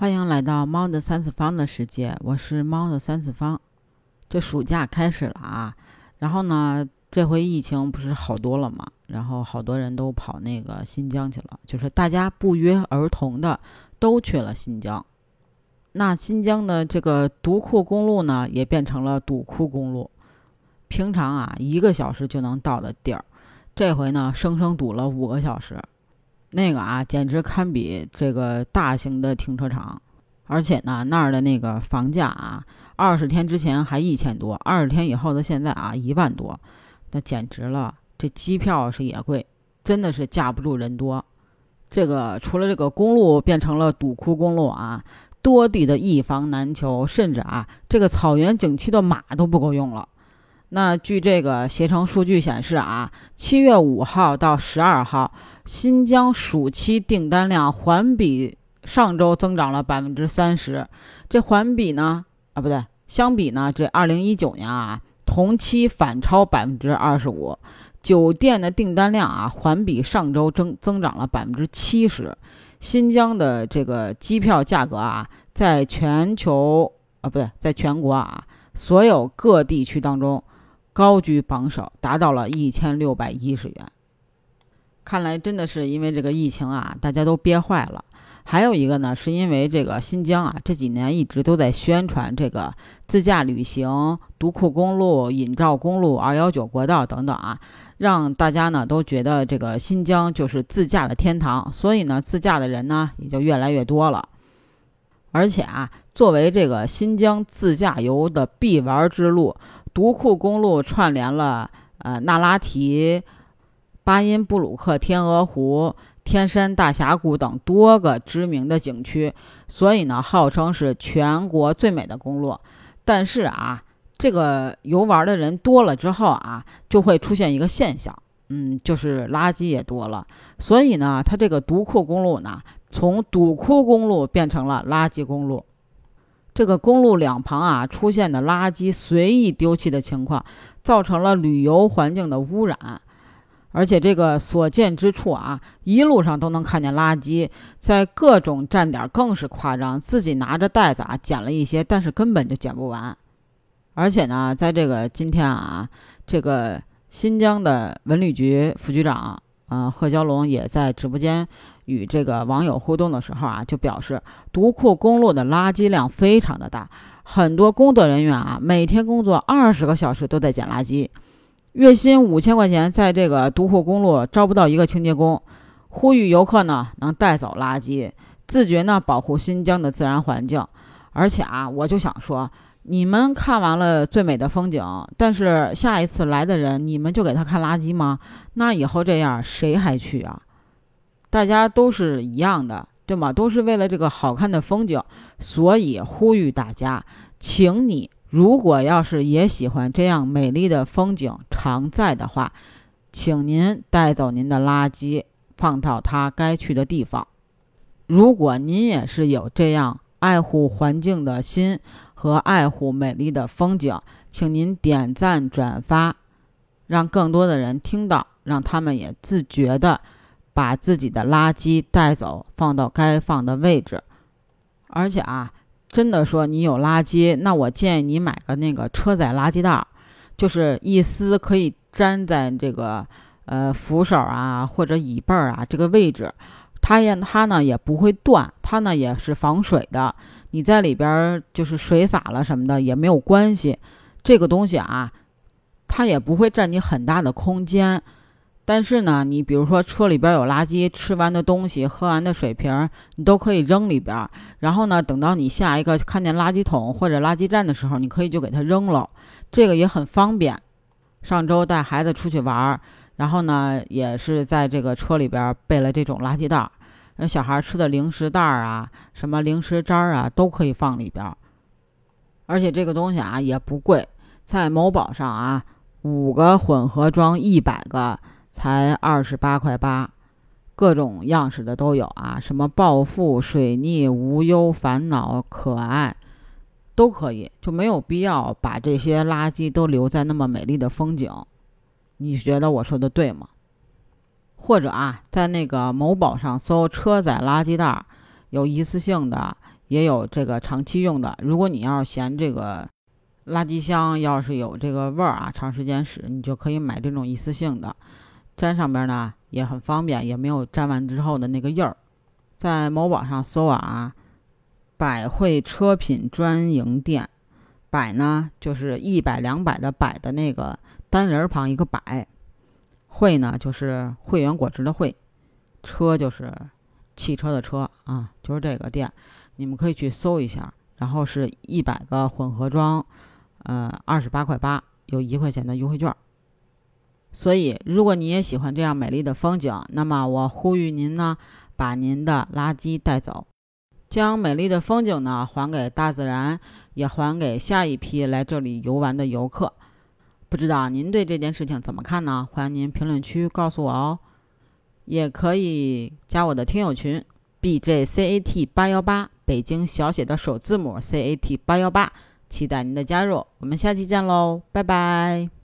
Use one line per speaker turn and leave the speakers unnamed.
欢迎来到猫的三次方的世界，我是猫的三次方。这暑假开始了啊，然后呢，这回疫情不是好多了吗？然后好多人都跑那个新疆去了，就是大家不约而同的都去了新疆。那新疆的这个独库公路呢，也变成了堵库公路。平常啊，一个小时就能到的地儿，这回呢，生生堵了五个小时。那个啊，简直堪比这个大型的停车场，而且呢，那儿的那个房价啊，二十天之前还一千多，二十天以后的现在啊，一万多，那简直了。这机票是也贵，真的是架不住人多。这个除了这个公路变成了堵窟公路啊，多地的一房难求，甚至啊，这个草原景区的马都不够用了。那据这个携程数据显示啊，七月五号到十二号，新疆暑期订单量环比上周增长了百分之三十。这环比呢？啊，不对，相比呢，这二零一九年啊，同期反超百分之二十五。酒店的订单量啊，环比上周增增长了百分之七十。新疆的这个机票价格啊，在全球啊，不对，在全国啊，所有各地区当中。高居榜首，达到了一千六百一十元。看来真的是因为这个疫情啊，大家都憋坏了。还有一个呢，是因为这个新疆啊，这几年一直都在宣传这个自驾旅行、独库公路、引照公路、二幺九国道等等啊，让大家呢都觉得这个新疆就是自驾的天堂，所以呢，自驾的人呢也就越来越多了。而且啊，作为这个新疆自驾游的必玩之路。独库公路串联了呃那拉提、巴音布鲁克天鹅湖、天山大峡谷等多个知名的景区，所以呢，号称是全国最美的公路。但是啊，这个游玩的人多了之后啊，就会出现一个现象，嗯，就是垃圾也多了。所以呢，它这个独库公路呢，从堵库公路变成了垃圾公路。这个公路两旁啊出现的垃圾随意丢弃的情况，造成了旅游环境的污染，而且这个所见之处啊，一路上都能看见垃圾，在各种站点更是夸张，自己拿着袋子啊捡了一些，但是根本就捡不完。而且呢，在这个今天啊，这个新疆的文旅局副局长。嗯，贺娇龙也在直播间与这个网友互动的时候啊，就表示独库公路的垃圾量非常的大，很多工作人员啊，每天工作二十个小时都在捡垃圾，月薪五千块钱，在这个独库公路招不到一个清洁工，呼吁游客呢能带走垃圾，自觉呢保护新疆的自然环境，而且啊，我就想说。你们看完了最美的风景，但是下一次来的人，你们就给他看垃圾吗？那以后这样谁还去啊？大家都是一样的，对吗？都是为了这个好看的风景，所以呼吁大家，请你如果要是也喜欢这样美丽的风景常在的话，请您带走您的垃圾，放到它该去的地方。如果您也是有这样爱护环境的心。和爱护美丽的风景，请您点赞转发，让更多的人听到，让他们也自觉的把自己的垃圾带走，放到该放的位置。而且啊，真的说你有垃圾，那我建议你买个那个车载垃圾袋，就是一撕可以粘在这个呃扶手啊或者椅背啊这个位置，它也它呢也不会断，它呢也是防水的。你在里边就是水洒了什么的也没有关系，这个东西啊，它也不会占你很大的空间。但是呢，你比如说车里边有垃圾，吃完的东西、喝完的水瓶，你都可以扔里边。然后呢，等到你下一个看见垃圾桶或者垃圾站的时候，你可以就给它扔了，这个也很方便。上周带孩子出去玩，然后呢，也是在这个车里边备了这种垃圾袋。那小孩吃的零食袋儿啊，什么零食渣儿啊，都可以放里边。而且这个东西啊也不贵，在某宝上啊，五个混合装一百个才二十八块八，各种样式的都有啊，什么暴富、水逆、无忧、烦恼、可爱，都可以，就没有必要把这些垃圾都留在那么美丽的风景。你觉得我说的对吗？或者啊，在那个某宝上搜车载垃圾袋，有一次性的，也有这个长期用的。如果你要是嫌这个垃圾箱要是有这个味儿啊，长时间使，你就可以买这种一次性的，粘上边呢也很方便，也没有粘完之后的那个印儿。在某宝上搜啊，百汇车品专营店，百呢就是一百两百的百的那个单人旁一个百，汇呢就是汇源果汁的汇，车就是汽车的车啊，就是这个店，你们可以去搜一下。然后是一百个混合装。呃，二十八块八，有一块钱的优惠券。所以，如果你也喜欢这样美丽的风景，那么我呼吁您呢，把您的垃圾带走，将美丽的风景呢还给大自然，也还给下一批来这里游玩的游客。不知道您对这件事情怎么看呢？欢迎您评论区告诉我哦，也可以加我的听友群 B J C A T 八幺八，北京小写的首字母 C A T 八幺八。期待您的加入，我们下期见喽，拜拜。